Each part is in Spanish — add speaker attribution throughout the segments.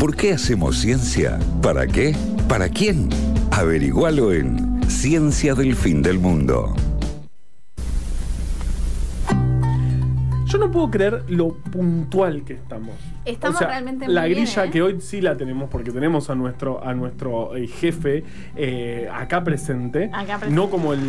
Speaker 1: ¿Por qué hacemos ciencia? ¿Para qué? ¿Para quién? Averigualo en Ciencia del Fin del Mundo.
Speaker 2: Yo no puedo creer lo puntual que estamos.
Speaker 3: Estamos
Speaker 2: O sea,
Speaker 3: realmente muy
Speaker 2: La
Speaker 3: bien,
Speaker 2: grilla
Speaker 3: ¿eh?
Speaker 2: que hoy sí la tenemos porque tenemos a nuestro, a nuestro eh, jefe eh, acá presente.
Speaker 3: Acá presente.
Speaker 2: No como el.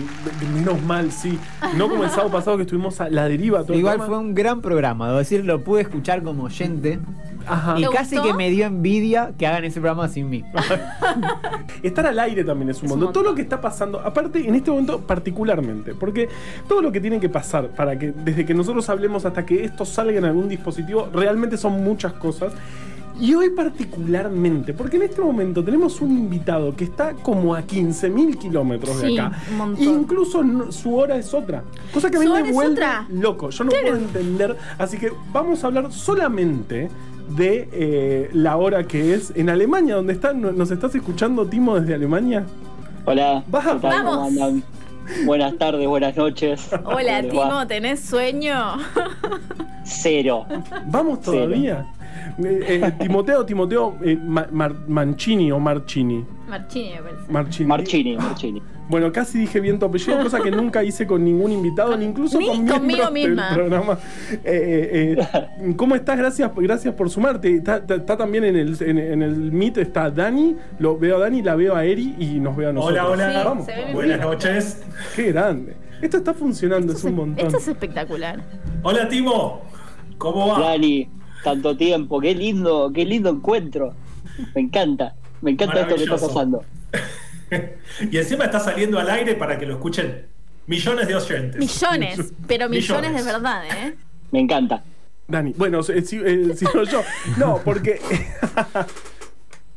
Speaker 2: Menos mal, sí. No como el sábado pasado que estuvimos a la deriva todo el
Speaker 4: Igual fue un gran programa, debo decir, lo pude escuchar como oyente.
Speaker 2: Ajá.
Speaker 4: Y
Speaker 3: ¿Te
Speaker 4: casi
Speaker 3: gustó?
Speaker 4: que me dio envidia que hagan ese programa sin mí.
Speaker 2: Estar al aire también es un
Speaker 3: Es un
Speaker 2: montón. Todo lo que está pasando, aparte en este momento particularmente, porque todo lo que tiene que pasar para que desde que nosotros hablemos hasta que esto salga en algún dispositivo, realmente son muchas cosas. Y hoy particularmente, porque en este momento tenemos un invitado que está como a 15.000 kilómetros de
Speaker 3: Sí,
Speaker 2: acá.
Speaker 3: un montón.
Speaker 2: Incluso no- su hora es otra. Cosa que a mí me vuelve
Speaker 3: otra.
Speaker 2: loco. Yo no puedo entender. Así que vamos a hablar solamente de eh, la hora que es en Alemania, donde está, nos estás escuchando, Timo, desde Alemania.
Speaker 5: Hola,
Speaker 2: Baja.
Speaker 5: ¿qué tal? ¿Cómo
Speaker 3: Vamos.
Speaker 5: andan? Buenas tardes, buenas noches.
Speaker 3: Hola,
Speaker 5: ¿Cómo les va?
Speaker 3: Timo, ¿tenés sueño?
Speaker 5: Cero.
Speaker 2: Vamos todavía. Eh, Timoteo, Timoteo eh, Mar- Mancini o Marchini.
Speaker 3: Marchini, me parece.
Speaker 2: Marchini.
Speaker 5: Marchini, Marchini.
Speaker 2: Bueno, casi dije bien tu apellido, cosa que nunca hice con ningún invitado, ni incluso
Speaker 3: Ni
Speaker 2: con
Speaker 3: conmigo
Speaker 2: miembros del
Speaker 3: misma.
Speaker 2: programa. Eh, eh, eh, ¿Cómo estás? Gracias, gracias por sumarte. Está, está- está también en el, en, en el Meet, está Dani, lo veo a Dani, la veo a Eri y nos veo a nosotros.
Speaker 6: Hola, hola.
Speaker 3: Sí,
Speaker 2: Vamos.
Speaker 3: bien.
Speaker 6: Buenas noches.
Speaker 2: Qué grande. Esto está funcionando, es un montón.
Speaker 3: Esto es espectacular.
Speaker 6: Hola, Timo. ¿Cómo va?
Speaker 5: Dani, tanto tiempo, qué lindo, qué lindo encuentro. Me encanta, me encanta esto que está pasando.
Speaker 6: y encima está saliendo al aire para que lo escuchen millones de oyentes.
Speaker 3: Millones, pero millones,
Speaker 6: Millones.
Speaker 3: de verdad, ¿eh?
Speaker 5: Me encanta.
Speaker 2: Dani, bueno, eh, si- eh, sigo yo. No, porque.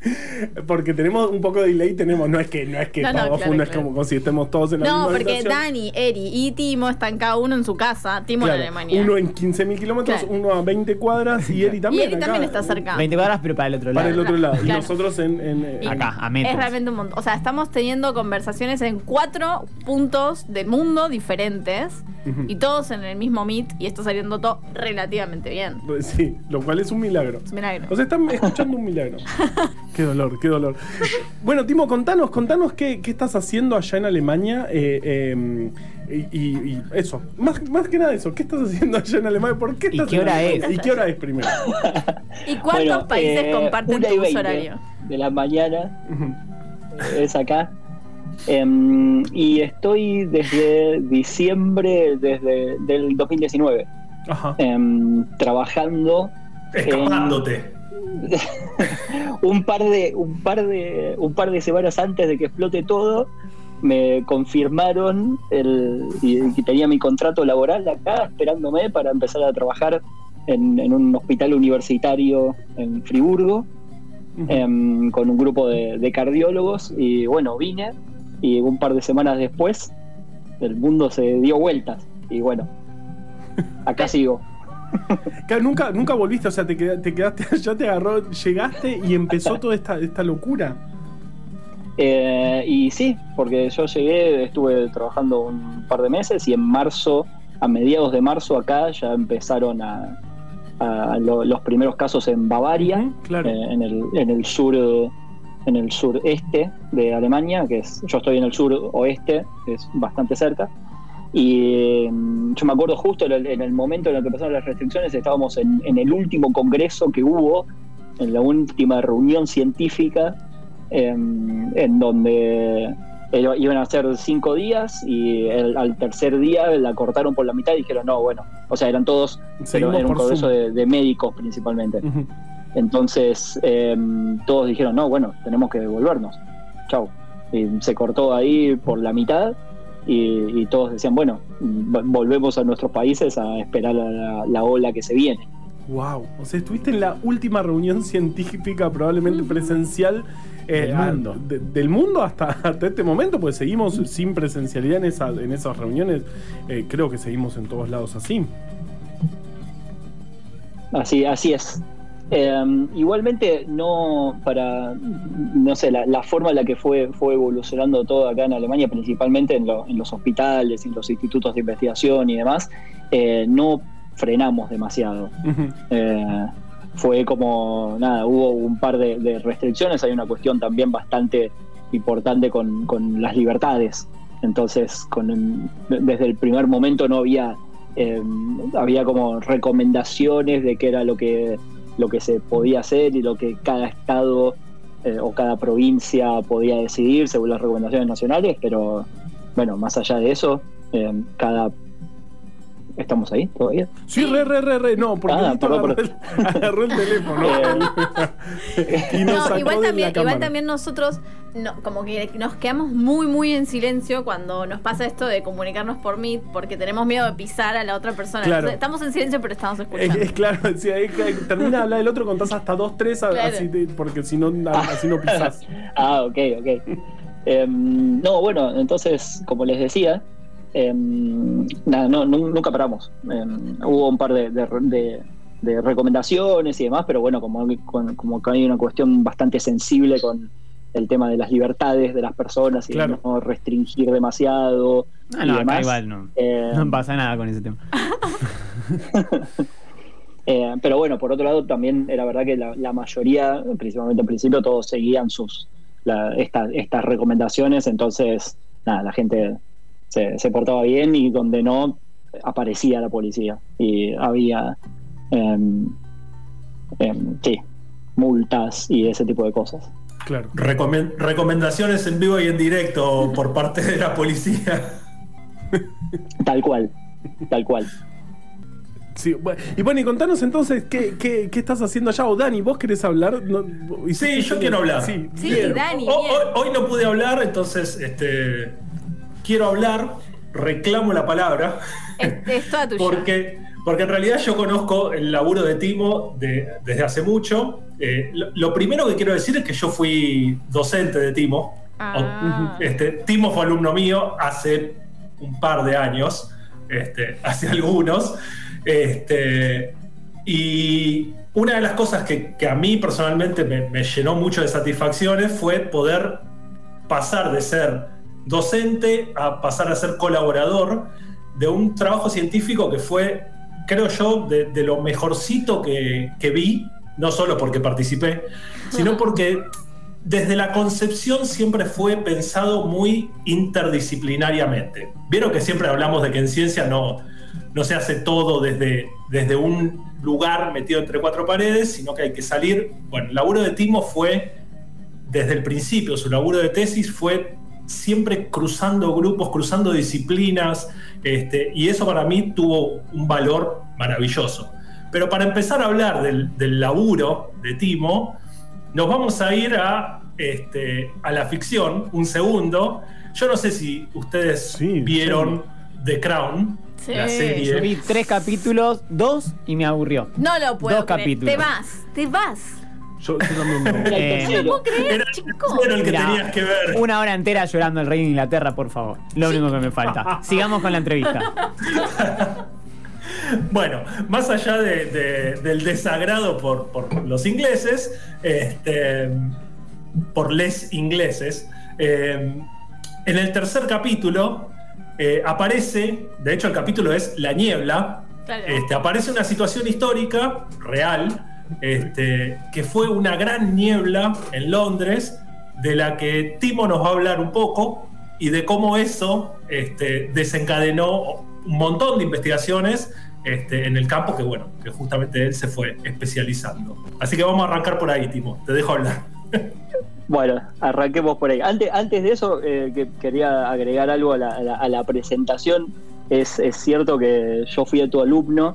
Speaker 2: Porque tenemos un poco de delay, tenemos, no es que, no es que
Speaker 3: No, no,
Speaker 2: todo
Speaker 3: claro,
Speaker 2: fue- no es
Speaker 3: claro.
Speaker 2: como, como si estemos todos en la
Speaker 3: No,
Speaker 2: misma
Speaker 3: porque
Speaker 2: habitación.
Speaker 3: Dani, Eri y Timo están cada uno en su casa. Timo
Speaker 2: Claro,
Speaker 3: en Alemania.
Speaker 2: Uno en 15.000 kilómetros,
Speaker 3: Claro.
Speaker 2: uno a 20 cuadras y Eri
Speaker 3: y
Speaker 2: también.
Speaker 3: Eri
Speaker 2: acá,
Speaker 3: también está cerca.
Speaker 4: 20 cuadras, pero para el otro lado.
Speaker 2: Para el otro lado. Y nosotros en. en, eh,
Speaker 3: Y
Speaker 4: Acá, a metros.
Speaker 3: Es realmente un montón. O sea, estamos teniendo conversaciones en cuatro puntos del mundo diferentes Y todos en el mismo meet y está saliendo todo relativamente bien.
Speaker 2: Sí, lo cual es un milagro.
Speaker 3: Es un milagro.
Speaker 2: O sea, están escuchando un milagro. qué dolor, qué dolor. Bueno, Timo, contanos, contanos qué, qué estás haciendo allá en Alemania. eh, eh, y, y- y eso, más, más que nada eso, ¿qué estás haciendo allá en Alemania? ¿Por qué
Speaker 4: ¿Y
Speaker 2: estás
Speaker 4: qué
Speaker 2: en
Speaker 4: hora
Speaker 3: es?
Speaker 2: ¿Y qué hora es primero?
Speaker 3: ¿Y cuántos
Speaker 5: Bueno,
Speaker 3: países
Speaker 5: eh,
Speaker 3: comparten tu
Speaker 5: y
Speaker 3: uso
Speaker 5: 20
Speaker 3: horario?
Speaker 5: De la mañana es acá. Em, y estoy desde diciembre desde del 2019
Speaker 2: Ajá.
Speaker 5: em, trabajando
Speaker 6: Escapándote.
Speaker 5: un par de un par de un par de semanas antes de que explote todo me confirmaron el y, y tenía mi contrato laboral acá esperándome para empezar a trabajar en, en un hospital universitario en Friburgo em, con un grupo de, de cardiólogos y bueno vine y un par de semanas después el mundo se dio vueltas y bueno acá sigo
Speaker 2: Claro, nunca, nunca volviste, o sea, te, te quedaste allá, te agarró, llegaste y empezó toda esta, esta locura.
Speaker 5: Eh, y sí, porque yo llegué, estuve trabajando un par de meses y en marzo, a mediados de marzo acá ya empezaron a, a lo- los primeros casos en Bavaria,
Speaker 2: claro.
Speaker 5: eh, en, el, en el sur en el sureste de Alemania, que es, yo estoy en el sur oeste, que es bastante cerca. Y mm, yo me acuerdo justo en el, en el momento en el que pasaron las restricciones, estábamos en, en el último congreso que hubo, en la última reunión científica, em, en donde iba- iban a ser cinco días y el- al tercer día la cortaron por la mitad y dijeron, no, bueno, o sea, eran todos, pero era un congreso de, de médicos principalmente.
Speaker 2: Ujú.
Speaker 5: Entonces em, todos dijeron, no, bueno, tenemos que devolvernos. Chau. Y se cortó ahí por la mitad y, y todos decían, bueno, volvemos a nuestros países a esperar a la, la ola que se viene.
Speaker 2: Wow. O sea, estuviste en la última reunión científica, probablemente presencial. eh,
Speaker 4: Del
Speaker 2: a-
Speaker 4: mundo.
Speaker 2: de- del mundo hasta, hasta este momento, pues seguimos sin presencialidad en, esa, en esas reuniones. Eh, creo que seguimos en todos lados así.
Speaker 5: Así, así es. Eh, igualmente, no para, no sé, la, la forma en la que fue, fue evolucionando todo acá en Alemania, principalmente en, lo- en los hospitales, en los institutos de investigación y demás, eh, no frenamos demasiado. Eh, fue como, nada, hubo un par de, de restricciones, hay una cuestión también bastante importante con, con las libertades. Entonces, con, desde el primer momento no había, eh, había como recomendaciones de qué era lo que, lo que se podía hacer y lo que cada estado eh, o cada provincia podía decidir según las recomendaciones nacionales, pero bueno, más allá de eso, eh, cada... ¿Estamos ahí todavía?
Speaker 2: Sí, re, re, re, re. No, porque
Speaker 5: Ah, perdón,
Speaker 2: agarró, el, agarró el teléfono. y nos
Speaker 3: No,
Speaker 2: sacó
Speaker 3: igual
Speaker 2: de
Speaker 3: también,
Speaker 2: la
Speaker 3: igual también nosotros no, como que nos quedamos muy muy en silencio cuando nos pasa esto de comunicarnos por Meet porque tenemos miedo de pisar a la otra persona.
Speaker 2: Claro.
Speaker 3: Entonces, estamos en silencio pero estamos
Speaker 2: Es,
Speaker 3: escuchando.
Speaker 2: es claro, si ahí que termina de hablar el otro, contás hasta dos, tres,
Speaker 3: Claro.
Speaker 2: así porque si no, así no pisás.
Speaker 5: Ah, ok, ok. Em, no, bueno, entonces, como les decía, em, nada, no, nu- nunca paramos. Em, hubo un par de, de- de- de recomendaciones y demás, pero bueno, como, con- como que hay una cuestión bastante sensible con el tema de las libertades de las personas y
Speaker 2: Claro.
Speaker 5: no restringir demasiado.
Speaker 4: Ah, no, acá igual no.
Speaker 5: eh,
Speaker 4: No pasa nada con ese tema.
Speaker 5: Eh, pero bueno, por otro lado, también era verdad que la, la mayoría, principalmente al principio, todos seguían sus la- esta- estas recomendaciones, entonces, nada, la gente se, se portaba bien y donde no, aparecía la policía y había, em, em, sí, multas y ese tipo de cosas.
Speaker 2: Claro.
Speaker 6: Recomen- recomendaciones en vivo y en directo por parte de la policía.
Speaker 5: Tal cual, tal cual.
Speaker 2: Sí, bueno, y bueno, y contanos entonces qué, qué, qué estás haciendo allá. O Dani, ¿vos querés hablar? No,
Speaker 6: Sí, yo quiero hablar.
Speaker 2: Sí,
Speaker 3: Sí,
Speaker 2: bien.
Speaker 3: Dani,
Speaker 6: hoy, hoy no pude hablar, entonces este, quiero hablar, reclamo la palabra,
Speaker 3: Es, es toda tuya.
Speaker 6: porque, porque en realidad yo conozco el laburo de Timo de- desde hace mucho. Eh, lo, lo primero que quiero decir es que yo fui docente de Timo.
Speaker 3: Ah.
Speaker 6: O- este, Timo fue alumno mío hace un par de años, este, hace algunos. Este, y una de las cosas que, que a mí personalmente me, me llenó mucho de satisfacciones fue poder pasar de ser docente a pasar a ser colaborador de un trabajo científico que fue, creo yo, de, de lo mejorcito que, que vi, no solo porque participé, sino porque desde la concepción siempre fue pensado muy interdisciplinariamente. Vieron que siempre hablamos de que en ciencia no, no se hace todo desde, desde un lugar metido entre cuatro paredes, sino que hay que salir. Bueno, el laburo de Timo fue, desde el principio, su laburo de tesis fue siempre cruzando grupos, cruzando disciplinas, este, y eso para mí tuvo un valor maravilloso. Pero para empezar a hablar del, del laburo de Timo, nos vamos a ir a, este, a la ficción, un segundo. Yo no sé si ustedes
Speaker 2: Sí,
Speaker 6: vieron The Crown,
Speaker 3: Sí.
Speaker 6: la
Speaker 4: Yo
Speaker 6: serie.
Speaker 4: vi tres capítulos, dos y me aburrió.
Speaker 3: No lo puedo
Speaker 4: Dos
Speaker 3: creer.
Speaker 4: capítulos.
Speaker 3: Te vas, te vas.
Speaker 2: Yo, yo también no.
Speaker 5: Era el
Speaker 4: Eh,
Speaker 5: tercero.
Speaker 3: ¿Puedo creer,
Speaker 6: Era
Speaker 3: chico?
Speaker 6: era el que
Speaker 4: Mirá,
Speaker 6: tenías que ver.
Speaker 4: Una hora entera llorando el rey de Inglaterra, por favor. Lo único que me falta. Sigamos con la entrevista.
Speaker 6: Bueno, más allá de- de- del desagrado por, por los ingleses, este, por les ingleses, eh, en el tercer capítulo eh, aparece, de hecho el capítulo es La Niebla,
Speaker 3: Claro.
Speaker 6: este, aparece una situación histórica real, este, que fue una gran niebla en Londres, de la que Timo nos va a hablar un poco y de cómo eso este, desencadenó un montón de investigaciones este, en el campo que, bueno, que justamente él se fue especializando. Así que vamos a arrancar por ahí, Timo. Te dejo hablar.
Speaker 5: Bueno, arranquemos por ahí. Antes, antes de eso, eh, que quería agregar algo a la presentación. Es, es cierto que yo fui a tu alumno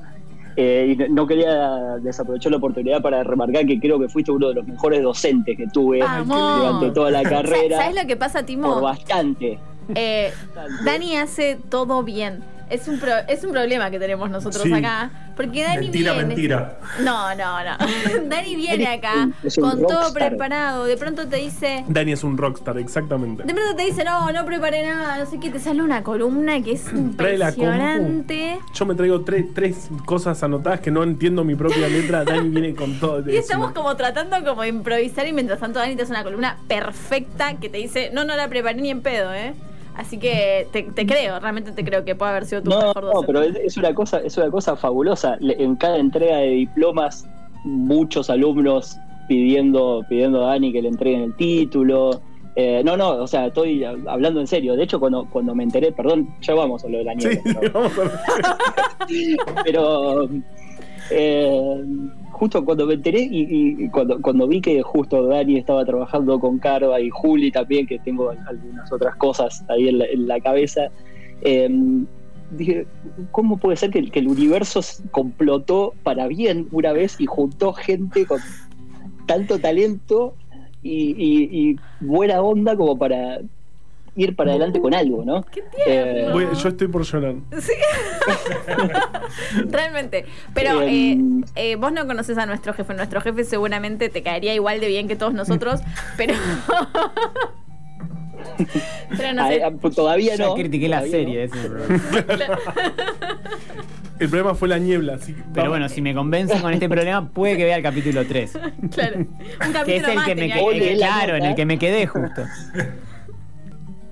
Speaker 5: eh, y no- quería desaprovechar la oportunidad para remarcar que creo que fuiste uno de los mejores docentes que tuve
Speaker 3: Vamos.
Speaker 5: durante toda la carrera.
Speaker 3: ¿Sabes lo que pasa,
Speaker 5: Por
Speaker 3: Timo?
Speaker 5: bastante.
Speaker 3: Eh,
Speaker 5: bastante.
Speaker 3: Dani hace todo bien. Es un, pro- es un problema que tenemos nosotros
Speaker 2: Sí.
Speaker 3: acá. Porque Dani
Speaker 6: mentira,
Speaker 3: viene.
Speaker 6: mentira.
Speaker 3: No, no, no. Dani viene acá con todo preparado. De pronto te dice.
Speaker 2: Dani es un rockstar, exactamente.
Speaker 3: De pronto te dice, no, no preparé nada, no sé qué, te sale una columna que es impresionante.
Speaker 2: Yo me traigo tres, tres cosas anotadas que no entiendo mi propia letra. Dani viene con todo.
Speaker 3: Y estamos como tratando como de improvisar y mientras tanto Dani te hace una columna perfecta que te dice, no, no la preparé ni en pedo, ¿eh? Así que te, te creo, realmente te creo que puede haber sido tu
Speaker 5: No,
Speaker 3: mejor
Speaker 5: no,
Speaker 3: docente.
Speaker 5: pero es una cosa, es una cosa fabulosa. En cada entrega de diplomas muchos alumnos pidiendo, pidiendo a Dani que le entreguen el título. Eh, no, no, o sea, estoy hablando en serio. De hecho, cuando, cuando me enteré, perdón, ya vamos a lo de la nieve.
Speaker 2: Sí,
Speaker 5: pero-
Speaker 2: vamos a
Speaker 5: pero eh, justo cuando me enteré y, cuando, cuando vi que justo Dani estaba trabajando con Carva y Juli también, que tengo algunas otras cosas ahí en la, cabeza, eh, dije, ¿cómo puede ser que, el- universo complotó para bien una vez y juntó gente con tanto talento y buena onda como para ir para adelante con algo, ¿no?
Speaker 3: Qué.
Speaker 2: Voy- yo estoy por llorar.
Speaker 3: Sí. Realmente. Pero
Speaker 5: Eh,
Speaker 3: eh, eh, vos no conoces a nuestro jefe. Nuestro jefe seguramente te caería igual de bien que todos nosotros, pero. pero no sé.
Speaker 5: Ah, todavía
Speaker 4: Ya
Speaker 5: no.
Speaker 4: critiqué la
Speaker 5: todavía
Speaker 4: serie. ese es el problema.
Speaker 2: El problema fue la niebla. Así que-
Speaker 4: Pero bueno, si me convencen con este problema, puede que vea el capítulo 3.
Speaker 3: Claro. Un capítulo
Speaker 4: Que es el
Speaker 3: más
Speaker 4: que me quedé, claro, en el que me quedé justo.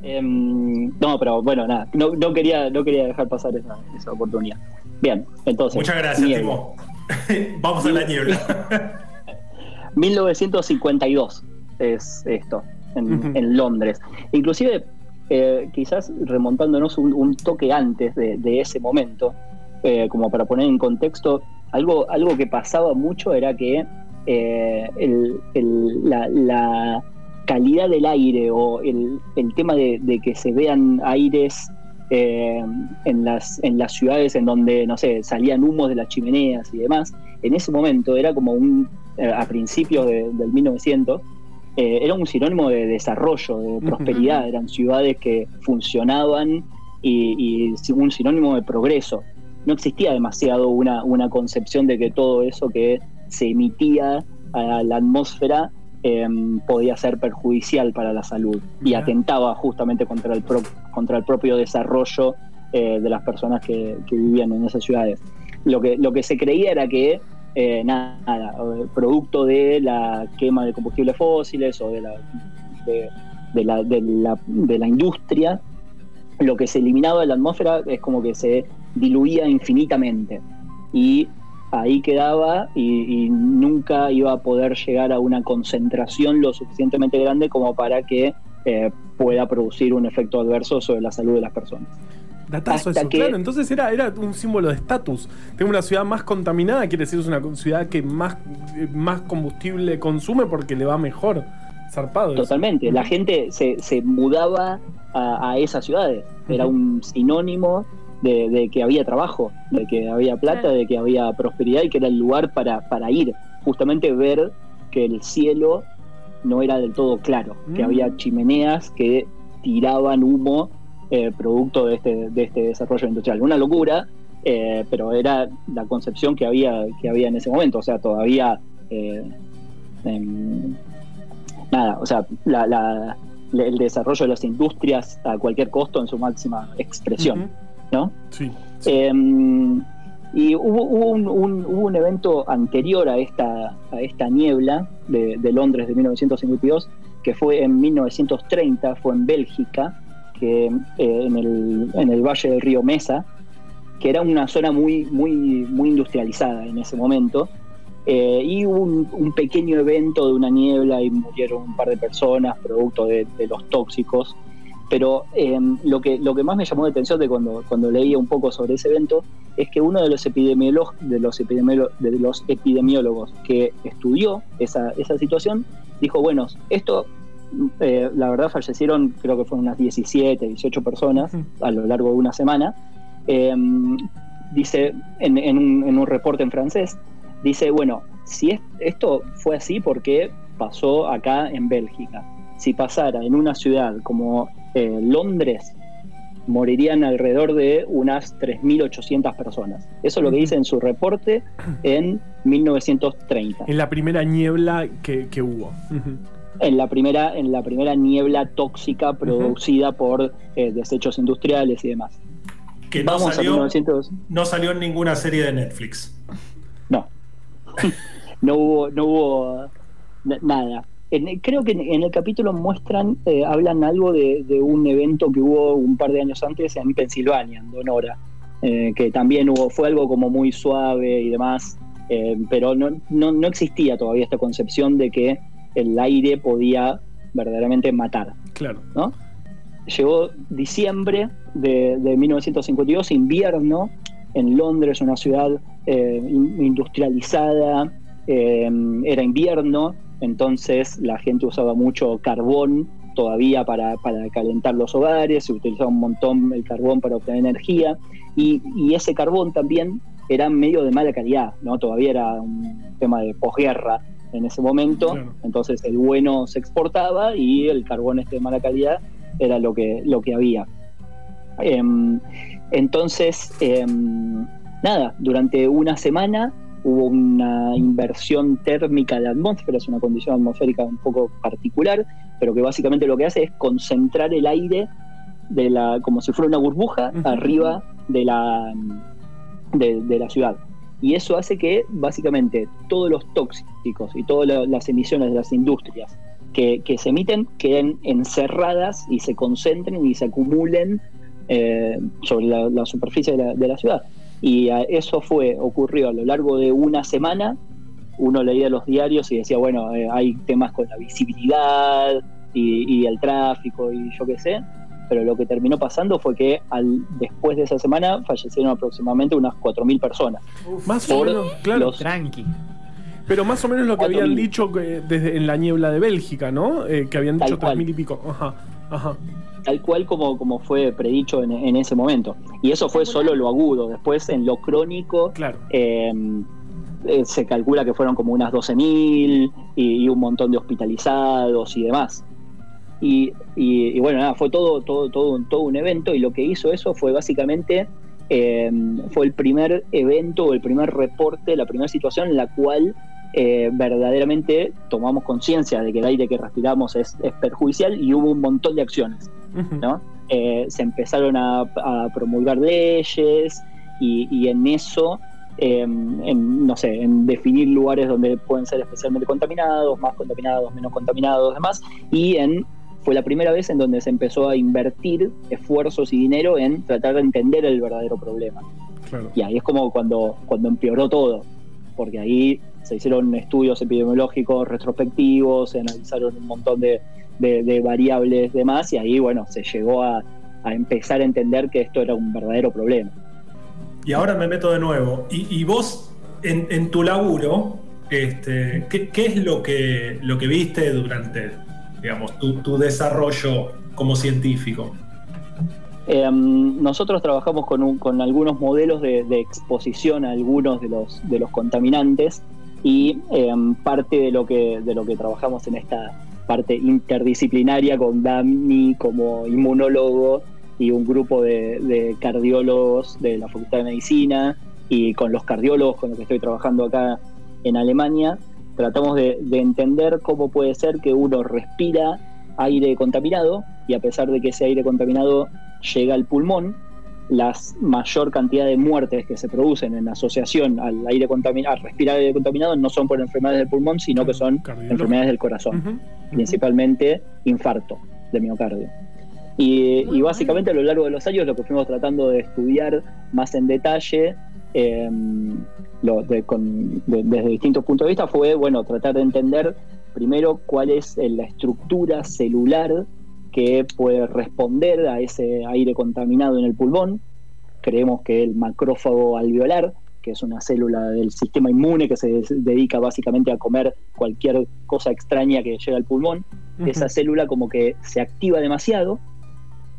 Speaker 5: Em, no, pero bueno, nada, no, no quería, no quería dejar pasar esa, esa oportunidad. Bien, entonces.
Speaker 6: Muchas gracias,
Speaker 5: niebla.
Speaker 6: Timo. Vamos a la niebla.
Speaker 5: 1952 es esto, en,
Speaker 2: Ujú.
Speaker 5: en Londres. Inclusive, eh, quizás remontándonos un, un toque antes de, de ese momento, eh, como para poner en contexto, algo, algo que pasaba mucho era que eh, el- el- la, la calidad del aire o el, el tema de, de que se vean aires eh, en, las, en las ciudades en donde, no sé, salían humos de las chimeneas y demás, en ese momento era como un, eh, a principios de- del 1900, eh, era un sinónimo de desarrollo, de prosperidad, eran ciudades que funcionaban y, y un sinónimo de progreso. No existía demasiado una, una concepción de que todo eso que se emitía a la atmósfera eh, podía ser perjudicial para la salud y atentaba justamente contra el, pro- contra el propio desarrollo eh, de las personas que, que vivían en esas ciudades. Lo que, lo que se creía era que eh, nada, eh, producto de la quema de combustibles fósiles o de la, de, de la, de la, de la industria, lo que se eliminaba de la atmósfera es como que se diluía infinitamente. Y ahí quedaba y, y nunca iba a poder llegar a una concentración lo suficientemente grande como para que eh, pueda producir un efecto adverso sobre la salud de las personas.
Speaker 2: Datazo
Speaker 5: Hasta
Speaker 2: eso,
Speaker 5: que-
Speaker 2: claro. Entonces era, era un símbolo de estatus. Tengo una ciudad más contaminada, quiere decir es una ciudad que más, eh, más combustible consume porque le va mejor. Zarpado. eso.
Speaker 5: Totalmente. La gente se, se mudaba a, a esas ciudades. Era un sinónimo de, de que había trabajo, de que había plata, de que había prosperidad y que era el lugar para, para ir. Justamente ver que el cielo no era del todo claro, que
Speaker 2: Mm.
Speaker 5: había chimeneas que tiraban humo eh, producto de este, de este desarrollo industrial. Una locura, eh, pero era la concepción que había, que había en ese momento. O sea, todavía eh, em, nada, o sea, la- la- el desarrollo de las industrias a cualquier costo en su máxima expresión. ¿No?
Speaker 2: Sí.
Speaker 5: Eh, y hubo, hubo un, un- hubo un evento anterior a esta, a esta niebla de, de Londres de 1952, que fue en 1930, fue en Bélgica, que, eh, en, el, en el valle del río Mesa, que era una zona muy, muy, muy industrializada en ese momento. Eh, y hubo un, un pequeño evento de una niebla y murieron un par de personas producto de, de los tóxicos. Pero eh, lo, que, lo que más me llamó la atención de cuando, cuando leía un poco sobre ese evento es que uno de los, epidemiólogos, de los, de los epidemiólogos que estudió esa, esa situación dijo, bueno, esto, eh, la verdad fallecieron creo que fueron unas 17, 18 personas a lo largo de una semana. Eh, dice en, en un, en un reporte en francés, dice, bueno, si es- esto fue así porque pasó acá en Bélgica. Si pasara en una ciudad como eh, Londres, morirían alrededor de unas 3.800 personas. Eso es lo que dice en su reporte en 1930,
Speaker 2: En la primera niebla que, que hubo.
Speaker 5: En la primera, en la primera niebla tóxica producida por eh, desechos industriales y demás.
Speaker 6: Que no
Speaker 5: Vamos a
Speaker 6: salió,
Speaker 5: 1900.
Speaker 6: no salió en ninguna serie de Netflix.
Speaker 5: No. no hubo, no hubo na- nada. En- creo que en, en el capítulo muestran, eh, hablan algo de, de un evento que hubo un par de años antes en Pensilvania, en Donora, eh, que también hubo, fue algo como muy suave y demás. eh, pero no, no, no existía todavía esta concepción de que el aire podía verdaderamente matar.
Speaker 2: Claro.
Speaker 5: ¿no? Llegó diciembre de, de 1952, invierno, en Londres, una ciudad in- industrializada, era invierno, entonces la gente usaba mucho carbón todavía para, para calentar los hogares, se utilizaba un montón el carbón para obtener energía, y, y ese carbón también era medio de mala calidad, ¿no? todavía era un tema de posguerra en ese momento,
Speaker 2: Claro.
Speaker 5: entonces el bueno se exportaba y el carbón este de mala calidad era lo que, lo que había. Em, entonces, em, nada, durante una semana hubo una inversión térmica de la atmósfera, es una condición atmosférica un poco particular, pero que básicamente lo que hace es concentrar el aire de la, como si fuera una burbuja arriba de la, de, de la ciudad. Y eso hace que básicamente todos los tóxicos y todas la- las emisiones de las industrias que, que se emiten queden encerradas y se concentren y se acumulen eh, sobre la, la superficie de la, de la ciudad. Y a- eso fue, ocurrió a lo largo de una semana. Uno leía los diarios y decía, bueno, eh, hay temas con la visibilidad y, y el tráfico y yo qué sé. Pero lo que terminó pasando fue que al, después de esa semana fallecieron aproximadamente unas 4.000 personas.
Speaker 2: Más o menos, claro.
Speaker 5: los-
Speaker 4: Tranqui.
Speaker 2: Pero más o menos lo que habían dicho que desde en la niebla de Bélgica, ¿no? Eh, que habían dicho tres
Speaker 5: cual.
Speaker 2: mil y pico. Ajá, ajá.
Speaker 5: tal cual como, como fue predicho en, en ese momento. Y eso fue solo lo agudo. Después, en lo crónico,
Speaker 2: Claro.
Speaker 5: eh, se calcula que fueron como unas 12.000 y, y un montón de hospitalizados y demás. Y, y- y bueno, nada, fue todo, todo, todo, un- todo un evento y lo que hizo eso fue básicamente, eh, fue el primer evento o el primer reporte, la primera situación en la cual eh, verdaderamente tomamos conciencia de que el aire que respiramos es, es perjudicial y hubo un montón de acciones.
Speaker 2: Ujú.
Speaker 5: ¿no? Eh, se empezaron a, a promulgar leyes y, y en eso, eh, en, no sé, en definir lugares donde pueden ser especialmente contaminados, más contaminados, menos contaminados, demás, y en fue la primera vez en donde se empezó a invertir esfuerzos y dinero en tratar de entender el verdadero problema.
Speaker 2: Claro.
Speaker 5: Y ahí es como cuando, cuando empeoró todo, porque ahí se hicieron estudios epidemiológicos retrospectivos, se analizaron un montón de, de- de variables demás, y ahí, bueno, se llegó a, a empezar a entender que esto era un verdadero problema.
Speaker 6: Y ahora me meto de nuevo. Y, y vos, en, en tu laburo, este, ¿qué, qué es lo que, lo que viste durante digamos, tu, tu desarrollo como científico?
Speaker 5: Eh, nosotros trabajamos con, un- con algunos modelos de, de exposición a algunos de los, de los contaminantes y eh, parte de lo, que, de lo que trabajamos en esta parte interdisciplinaria con Dani como inmunólogo y un grupo de, de cardiólogos de la Facultad de Medicina y con los cardiólogos con los que estoy trabajando acá en Alemania, tratamos de, de entender cómo puede ser que uno respira aire contaminado y a pesar de que ese aire contaminado llega al pulmón, la mayor cantidad de muertes que se producen en asociación al aire contaminado, al respirar aire contaminado, no son por enfermedades del pulmón, sino que son enfermedades del corazón, principalmente infarto de miocardio. Y, y básicamente a lo largo de los años lo que fuimos tratando de estudiar más en detalle eh, lo- de- con- de- desde distintos puntos de vista fue, bueno, tratar de entender primero cuál es eh, la estructura celular que puede responder a ese aire contaminado en el pulmón. Creemos que el macrófago alveolar, que es una célula del sistema inmune que se dedica básicamente a comer cualquier cosa extraña que llega al pulmón, esa célula como que se activa demasiado,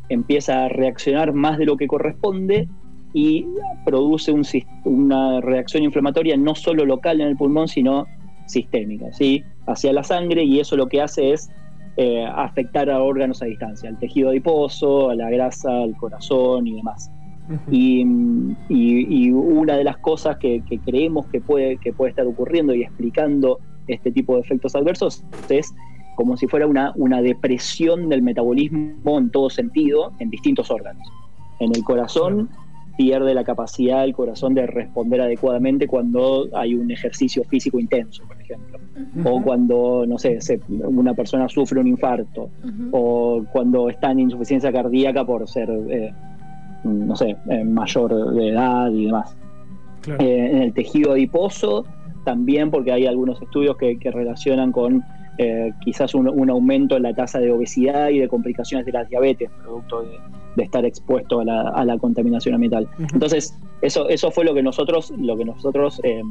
Speaker 5: empieza a reaccionar más de lo que corresponde y produce un una reacción inflamatoria no solo local en el pulmón, sino sistémica, ¿sí? hacia la sangre y eso lo que hace es eh, afectar a órganos a distancia, al tejido adiposo, a la grasa, al corazón y demás.
Speaker 2: Ujú.
Speaker 5: Y, y- y una de las cosas que, que creemos que puede, que puede estar ocurriendo y explicando este tipo de efectos adversos es como si fuera una, una depresión del metabolismo en todo sentido en distintos órganos. En el corazón pierde la capacidad el corazón de responder adecuadamente cuando hay un ejercicio físico intenso, por ejemplo. O cuando, no sé, se- una persona sufre un infarto o cuando está en insuficiencia cardíaca por ser, eh, no sé, eh, mayor de edad y demás.
Speaker 2: Claro.
Speaker 5: Eh, en el tejido adiposo también porque hay algunos estudios que, que relacionan con eh, quizás un, un aumento en la tasa de obesidad y de complicaciones de la diabetes, producto de, de estar expuesto a la, a la contaminación ambiental. Entonces, eso, eso fue lo que nosotros, lo que nosotros eh,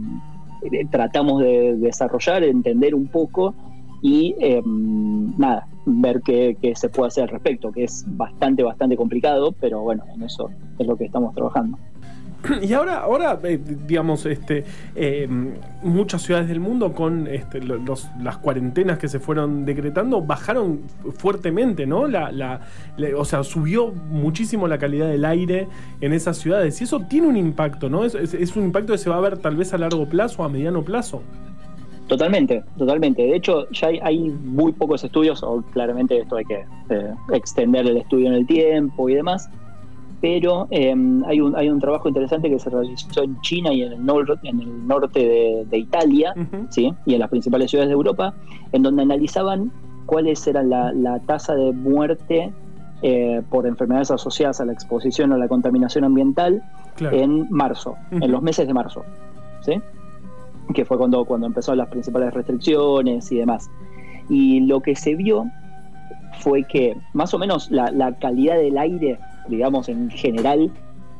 Speaker 5: eh, tratamos de desarrollar, entender un poco y eh, nada, ver qué, qué se puede hacer al respecto, que es bastante, bastante complicado, pero bueno, en eso es lo que estamos trabajando.
Speaker 2: Y ahora, ahora eh, digamos, este, eh, muchas ciudades del mundo con este, lo- los- las cuarentenas que se fueron decretando bajaron fuertemente, ¿no? La, la- o sea, subió muchísimo la calidad del aire en esas ciudades y eso tiene un impacto, ¿no? Es, un impacto que se va a ver tal vez a largo plazo, a mediano plazo.
Speaker 5: Totalmente, totalmente. De hecho, ya hay, hay muy pocos estudios, o claramente esto hay que eh, extender el estudio en el tiempo y demás, pero eh, hay, un, hay un trabajo interesante que se realizó en China y en el, nor- en el norte de, de Italia. ¿sí? y en las principales ciudades de Europa, en donde analizaban cuáles eran la, la tasa de muerte eh, por enfermedades asociadas a la exposición o la contaminación ambiental
Speaker 2: Claro.
Speaker 5: en marzo, en los meses de marzo, ¿sí? que fue cuando, cuando empezaron las principales restricciones y demás. Y lo que se vio fue que más o menos la, la calidad del aire, digamos en general,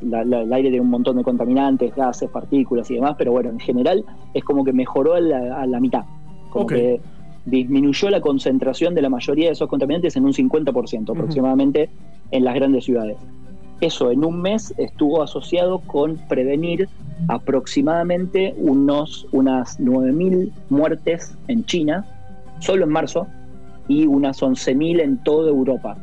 Speaker 5: la- la- el aire tiene un montón de contaminantes, gases, partículas y demás, pero bueno, en general es como que mejoró a la, a la mitad. Como que disminuyó la concentración de la mayoría de esos contaminantes en un 50% aproximadamente en las grandes ciudades. Eso en un mes estuvo asociado con prevenir aproximadamente unos, unas 9.000 muertes en China, solo en marzo, y unas 11.000 en toda Europa,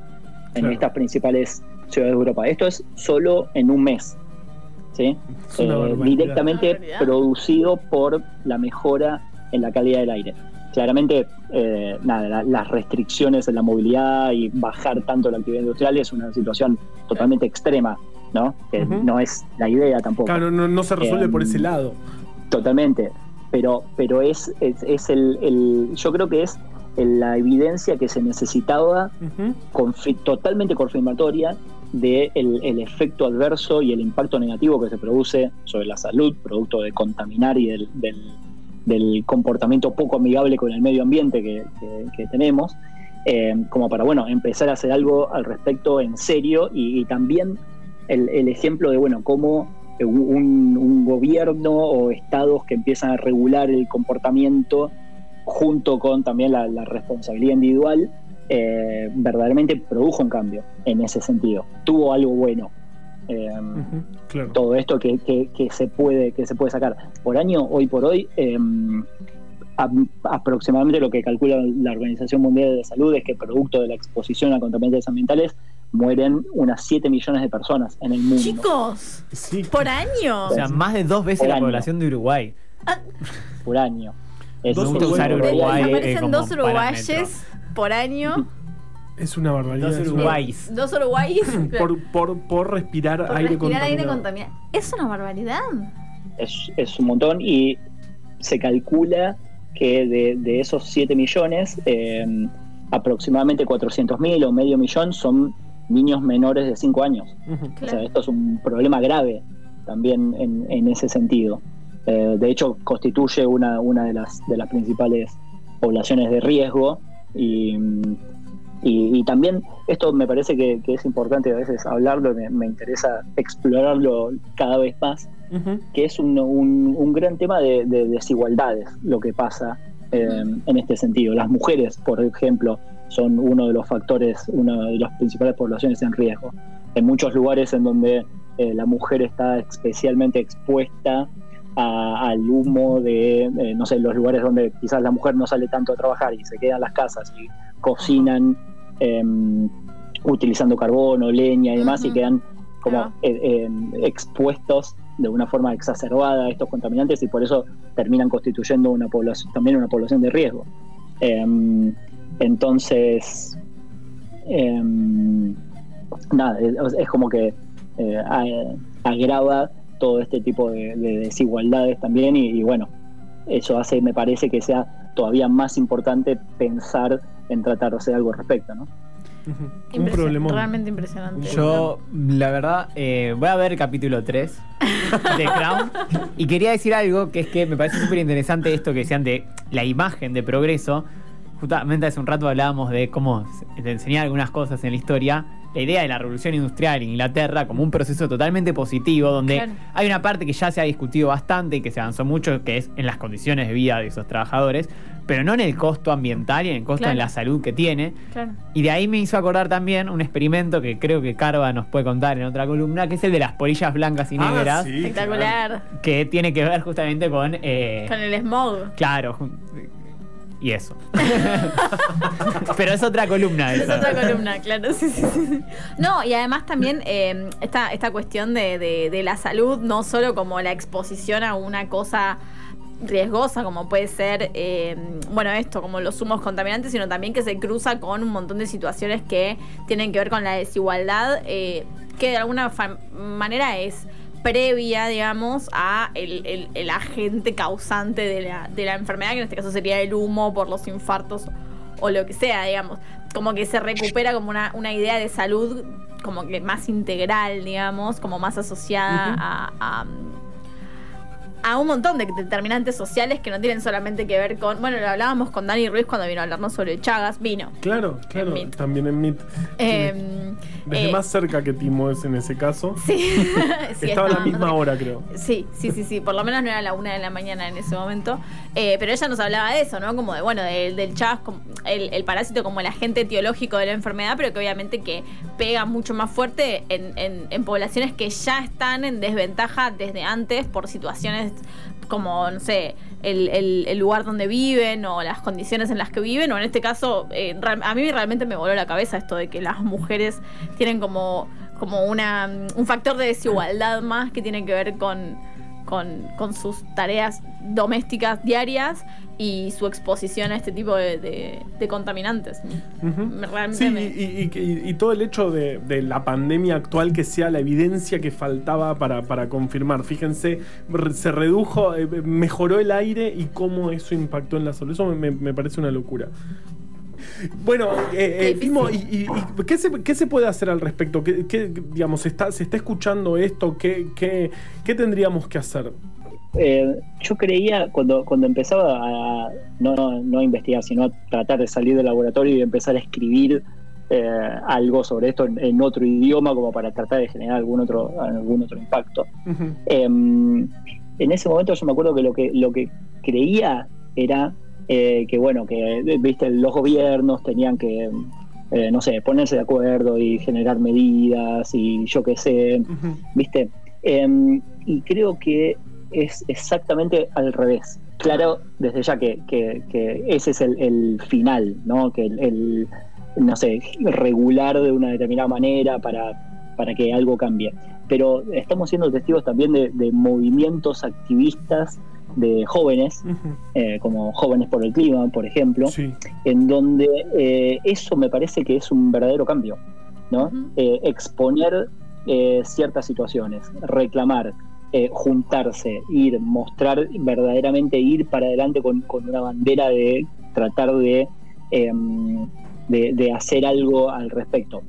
Speaker 5: en
Speaker 2: Claro.
Speaker 5: estas principales ciudades de Europa. Esto es solo en un mes. ¿sí? Eh, directamente
Speaker 3: barbaridad.
Speaker 5: producido por la mejora en la calidad del aire. Claramente, eh, nada, la- las restricciones en la movilidad y bajar tanto la actividad industrial es una situación totalmente extrema, ¿no? Que no es la idea tampoco.
Speaker 2: Claro, no, no se resuelve
Speaker 5: Em,
Speaker 2: por ese lado.
Speaker 5: Totalmente. Pero, pero es, es, es el, el- Yo creo que es la evidencia que se necesitaba confi- totalmente confirmatoria del el, el efecto adverso y el impacto negativo que se produce sobre la salud, producto de contaminar y del, del- del comportamiento poco amigable con el medio ambiente que, que- que tenemos, eh, como para bueno empezar a hacer algo al respecto en serio y, y también el, el ejemplo de bueno cómo un, un gobierno o estados que empiezan a regular el comportamiento junto con también la, la responsabilidad individual eh, verdaderamente produjo un cambio en ese sentido. Tuvo algo bueno. Eh.
Speaker 2: Claro.
Speaker 5: todo esto que, que- que se puede que se puede sacar por año hoy por hoy eh, a- aproximadamente lo que calcula la Organización Mundial de la Salud es que producto de la exposición a contaminantes ambientales mueren unas 7 millones de personas en el mundo
Speaker 3: Chicos,
Speaker 2: Sí.
Speaker 3: por año.
Speaker 4: O sea, más de dos veces
Speaker 5: Por
Speaker 4: la
Speaker 5: año.
Speaker 4: población de Uruguay.
Speaker 5: por año Es
Speaker 2: Dos
Speaker 4: gusta usar
Speaker 2: Uruguay,
Speaker 4: Uruguay eh, como
Speaker 3: dos uruguayes
Speaker 4: parámetro.
Speaker 3: por año.
Speaker 2: Es una barbaridad.
Speaker 4: Dos
Speaker 2: es una-
Speaker 4: Uruguayes.
Speaker 3: Dos uruguayes.
Speaker 2: Por, por, por respirar
Speaker 3: por
Speaker 2: aire
Speaker 3: respirar aire
Speaker 2: contaminado.
Speaker 3: contaminado. Es una barbaridad.
Speaker 5: es, es un montón y se calcula que de, de esos 7 millones, eh, aproximadamente 400 mil o medio millón son niños menores de 5 años.
Speaker 2: Ujú.
Speaker 5: O sea,
Speaker 3: Claro.
Speaker 5: esto es un problema grave también en, en ese sentido. Eh, de hecho, constituye una, una de, las, de las principales poblaciones de riesgo y, y, y también esto me parece que, que es importante a veces hablarlo, me, me interesa explorarlo cada vez más, que es un, un- un gran tema de, de desigualdades lo que pasa eh, en este sentido. Las mujeres, por ejemplo, son uno de los factores, una de las principales poblaciones en riesgo. En muchos lugares en donde eh, la mujer está especialmente expuesta a- al humo de, eh, no sé, los lugares donde quizás la mujer no sale tanto a trabajar y se quedan las casas y cocinan em, utilizando carbón o leña y demás y quedan como
Speaker 3: Claro.
Speaker 5: eh, eh, expuestos de una forma exacerbada a estos contaminantes y por eso terminan constituyendo una población, también una población de riesgo. Em, entonces, em, nada, es, es como que eh, agrava todo este tipo de, de desigualdades también y, y bueno, eso hace, me parece que sea todavía más importante pensar en tratar de hacer algo al respecto, ¿no?
Speaker 2: Un
Speaker 3: Impresionante,
Speaker 2: problemón.
Speaker 3: Realmente impresionante.
Speaker 4: Yo, la verdad, eh, voy a ver el capítulo 3 de Crown. Y quería decir algo que es que me parece súper interesante esto que decían de la imagen de progreso. Justamente hace un rato hablábamos de cómo de enseñar algunas cosas en la historia. La idea de la revolución industrial en Inglaterra como un proceso totalmente positivo, donde
Speaker 3: Claro.
Speaker 4: hay una parte que ya se ha discutido bastante y que se avanzó mucho, que es en las condiciones de vida de esos trabajadores, pero no en el costo ambiental y en el costo
Speaker 3: Claro.
Speaker 4: en la salud que tiene.
Speaker 3: Claro.
Speaker 4: Y de ahí me hizo acordar también un experimento que creo que Carva nos puede contar en otra columna, que es el de las polillas blancas y
Speaker 2: Ah,
Speaker 4: negras,
Speaker 2: sí,
Speaker 3: Espectacular.
Speaker 4: que tiene que ver justamente con... eh,
Speaker 3: Con el smog.
Speaker 4: Claro. Y eso. Pero es otra columna
Speaker 3: Es otra columna, claro. Sí, sí, sí. No, y además también eh, esta, esta cuestión de, de- de la salud, no solo como la exposición a una cosa riesgosa como puede ser, eh, bueno, esto, como los humos contaminantes, sino también que se cruza con un montón de situaciones que tienen que ver con la desigualdad, eh, que de alguna manera es previa, digamos, a el, el- el agente causante de la, de la enfermedad, que en este caso sería el humo por los infartos o lo que sea, digamos. Como que se recupera como una, una idea de salud como que más integral, digamos, como más asociada a, a un montón de determinantes sociales que no tienen solamente que ver con. Bueno, lo hablábamos con Dani Ruiz cuando vino a hablarnos sobre Chagas, vino.
Speaker 2: Claro, claro.
Speaker 3: En.
Speaker 2: También en Meet.
Speaker 3: Eh,
Speaker 2: Desde
Speaker 3: eh,
Speaker 2: más cerca que Timo es en ese caso.
Speaker 3: Sí, sí,
Speaker 2: Estaba a la misma hora, creo.
Speaker 3: Sí, sí, sí, sí. Por lo menos no era la una de la mañana en ese momento. Eh, pero ella nos hablaba de eso, ¿no? Como de, bueno, del, del Chagas, el, el parásito como el agente etiológico de la enfermedad, pero que obviamente que pega mucho más fuerte en, en- en poblaciones que ya están en desventaja desde antes por situaciones como, no sé, el, el- lugar donde viven o las condiciones en las que viven, o en este caso, eh, a mí realmente me voló la cabeza esto de que las mujeres tienen como, como una, un factor de desigualdad más que tiene que ver con, con, con sus tareas domésticas diarias y su exposición a este tipo de, de- de contaminantes. Realmente
Speaker 2: Sí,
Speaker 3: me-
Speaker 2: y, y- y- y todo el hecho de, de la pandemia actual que sea la evidencia que faltaba para, para confirmar. Fíjense, se redujo, eh, mejoró el aire y cómo eso impactó en la salud. Eso me parece una locura. Bueno, eh, eh,
Speaker 3: Qué
Speaker 2: Timo, ¿y, y- y qué, se, qué se puede hacer al respecto? ¿Qué, qué, digamos, se está, se está escuchando esto? ¿Qué, qué, qué tendríamos que hacer?
Speaker 5: Eh, yo creía cuando, cuando empezaba a no, no, no a investigar, sino a tratar de salir del laboratorio y empezar a escribir eh, algo sobre esto en, en otro idioma como para tratar de generar algún otro, algún otro impacto. Eh, en ese momento yo me acuerdo que lo que, lo que creía era eh, que, bueno, que viste, los gobiernos tenían que, eh, no sé, ponerse de acuerdo y generar medidas y yo qué sé. ¿viste? Em, y creo que es exactamente al revés. Claro, desde ya que, que- que ese es el, el final, ¿no? Que el, el, no sé, regular de una determinada manera para, para que algo cambie. Pero estamos siendo testigos también de, de movimientos activistas de jóvenes, eh, como Jóvenes por el Clima, por ejemplo,
Speaker 2: Sí.
Speaker 5: en donde eh, eso me parece que es un verdadero cambio, ¿no? Eh, exponer eh, ciertas situaciones, reclamar, eh, juntarse, ir, mostrar verdaderamente ir para adelante con, con una bandera de tratar de, em, de, de hacer algo al respecto.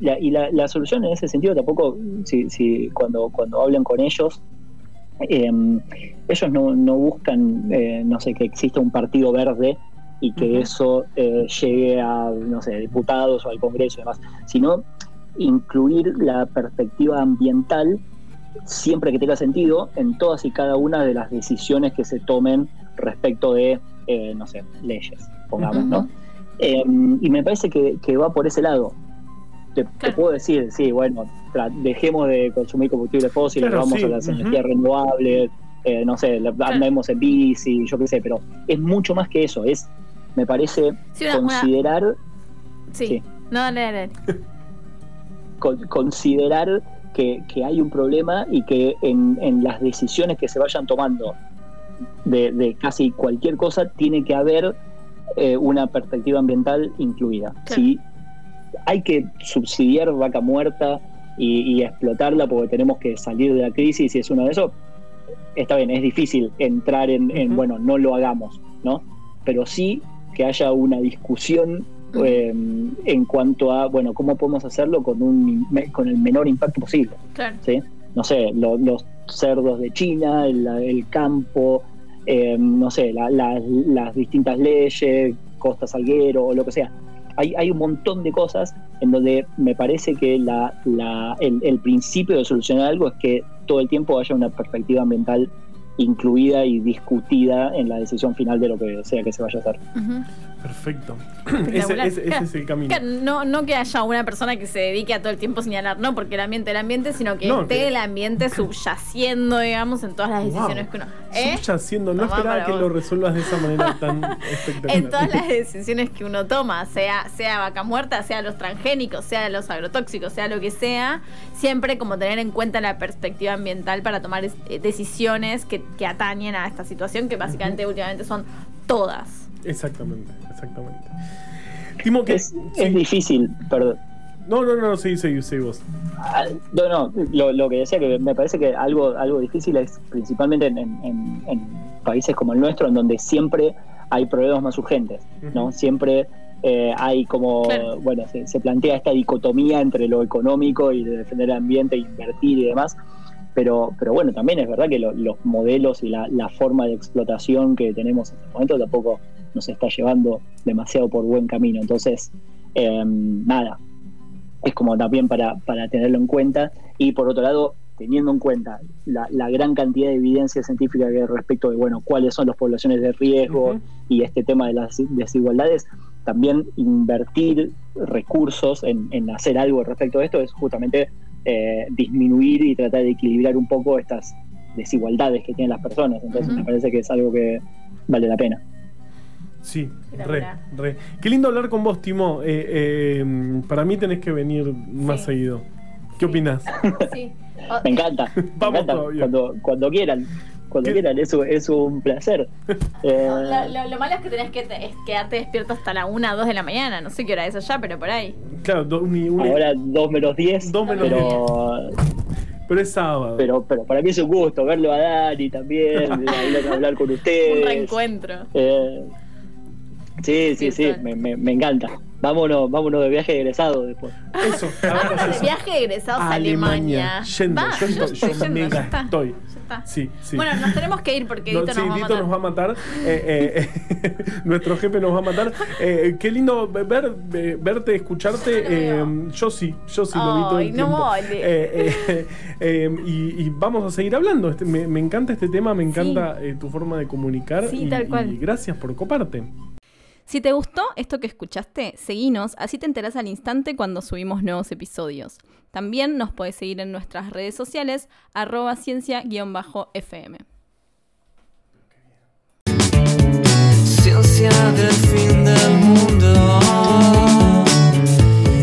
Speaker 5: La- y la, la solución en ese sentido tampoco, si, si cuando, cuando hablan con ellos, em, ellos no, no buscan, eh, no sé, que exista un partido verde y que eso eh, llegue a, no sé, diputados o al Congreso y demás, sino incluir la perspectiva ambiental siempre que tenga sentido en todas y cada una de las decisiones que se tomen respecto de, eh, no sé, leyes, pongamos, ¿no? Eh, y me parece que, que va por ese lado. Te, te
Speaker 3: Claro.
Speaker 5: puedo decir, sí, bueno, dejemos de consumir combustibles fósiles,
Speaker 2: Claro,
Speaker 5: vamos
Speaker 2: sí,
Speaker 5: a las energías renovables, eh, no sé, la- andemos en bici, yo qué sé, pero es mucho más que eso, es, me parece,
Speaker 3: Sí, una- una-
Speaker 5: considerar,
Speaker 3: sí.
Speaker 5: sí.
Speaker 3: No, dale.
Speaker 5: con- considerar que, que hay un problema y que en, en las decisiones que se vayan tomando de, de casi cualquier cosa tiene que haber eh, una perspectiva ambiental incluida.
Speaker 3: Claro.
Speaker 5: Si hay que subsidiar vaca muerta y, y explotarla porque tenemos que salir de la crisis y es uno de esos, está bien, es difícil entrar en, bueno, no lo hagamos, ¿no? Pero sí que haya una discusión eh, en cuanto a, bueno, cómo podemos hacerlo con, un, con el menor impacto posible.
Speaker 3: Claro.
Speaker 5: ¿sí? No sé, lo- los cerdos de China, el, el campo, eh, no sé, la- la- las distintas leyes, Costa Salguero o lo que sea. Hay, hay un montón de cosas en donde me parece que la, el, principio de solucionar algo es que todo el tiempo haya una perspectiva ambiental incluida y discutida en la decisión final de lo que sea que se vaya a hacer.
Speaker 2: Perfecto. ese, ese- es el camino.
Speaker 3: no, no que haya una persona que se dedique a todo el tiempo señalar, no, porque el ambiente, el ambiente, sino que
Speaker 2: No,
Speaker 3: esté
Speaker 2: que-
Speaker 3: el ambiente subyaciendo, digamos, en todas las decisiones
Speaker 2: Wow.
Speaker 3: que uno. ¿Eh?
Speaker 2: Subyaciendo, no
Speaker 3: Tomá
Speaker 2: esperaba que
Speaker 3: vos.
Speaker 2: lo resuelvas de esa manera tan espectacular.
Speaker 3: En todas las decisiones que uno toma, sea, sea vaca muerta, sea los transgénicos, sea los agrotóxicos, sea lo que sea, siempre como tener en cuenta la perspectiva ambiental para tomar eh, decisiones que, que atañen a esta situación, que básicamente últimamente son todas.
Speaker 2: Exactamente, exactamente. Timo, que.
Speaker 5: Es,
Speaker 2: sí.
Speaker 5: es difícil, perdón.
Speaker 2: No, no, no, sí, sí, sí, vos.
Speaker 5: Ah, No, no, lo, lo que decía que me parece que algo, algo difícil es principalmente en, en- países como el nuestro, en donde siempre hay problemas más urgentes, ¿no? Siempre eh, hay como,
Speaker 3: Claro.
Speaker 5: bueno, se, se plantea esta dicotomía entre lo económico y de defender el ambiente, invertir y demás. Pero, pero bueno, también es verdad que lo- los modelos y la, la forma de explotación que tenemos en este momento tampoco nos está llevando demasiado por buen camino. Entonces, eh, nada, es como también para, para tenerlo en cuenta. Y por otro lado teniendo en cuenta la, la gran cantidad de evidencia científica que hay respecto de bueno cuáles son las poblaciones de riesgo y este tema de las desigualdades también invertir recursos en, en hacer algo respecto de esto es justamente eh, disminuir y tratar de equilibrar un poco estas desigualdades que tienen las personas. Entonces me parece que es algo que vale la pena
Speaker 2: Sí, re, re. Qué lindo hablar con vos, Timo. Eh, eh, para mí tenés que venir más
Speaker 3: Sí.
Speaker 2: seguido. ¿Qué opinás?
Speaker 3: Sí.
Speaker 5: me encanta me
Speaker 2: Vamos
Speaker 5: encanta cuando, cuando quieran cuando
Speaker 2: ¿Qué?
Speaker 5: quieran eso es un placer Eh,
Speaker 3: lo, lo- lo malo es que tenés que te- es quedarte despierto hasta la 1 o 2 de la mañana. No sé qué hora es allá, pero por ahí.
Speaker 2: Claro, do- uni- uni-
Speaker 5: Ahora 2 menos 10,
Speaker 2: Dos menos
Speaker 5: pero,
Speaker 2: pero es sábado.
Speaker 5: pero, pero para mí es un gusto verlo a Dani también, hablar con ustedes.
Speaker 3: Un reencuentro.
Speaker 5: Eh, sí, sí, sí, me, me, me encanta. Vámonos, vámonos de viaje de egresado después.
Speaker 2: Eso,
Speaker 3: de viaje de egresados a Alemania.
Speaker 2: Yendo,
Speaker 3: Va,
Speaker 2: yo,
Speaker 3: yo
Speaker 2: estoy- yo
Speaker 3: yendo,
Speaker 2: mega
Speaker 3: ya está.
Speaker 2: estoy.
Speaker 3: Ya está.
Speaker 2: Sí, sí.
Speaker 3: Bueno, nos tenemos que ir porque
Speaker 2: No,
Speaker 3: Dito
Speaker 2: sí,
Speaker 3: nos va a
Speaker 2: Dito
Speaker 3: matar.
Speaker 2: nos va a matar. Eh, eh, nuestro jefe nos va a matar. Eh, qué lindo ver, eh, verte, escucharte.
Speaker 3: Yo
Speaker 2: Eh, sí, yo sí lo vi todo el
Speaker 3: no
Speaker 2: tiempo.
Speaker 3: vale.
Speaker 2: Eh, eh, eh, y, y vamos a seguir hablando. Este, me, me encanta este tema, me encanta eh, tu forma de comunicar.
Speaker 3: Sí,
Speaker 2: y,
Speaker 3: tal cual.
Speaker 2: y gracias por coparte.
Speaker 3: Si te gustó esto que escuchaste, seguinos, así te enterás al instante cuando subimos nuevos episodios. También nos podés seguir en nuestras redes sociales, arroba ciencia-fm.
Speaker 7: Ciencia del fin del mundo,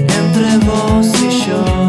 Speaker 7: entre vos y yo.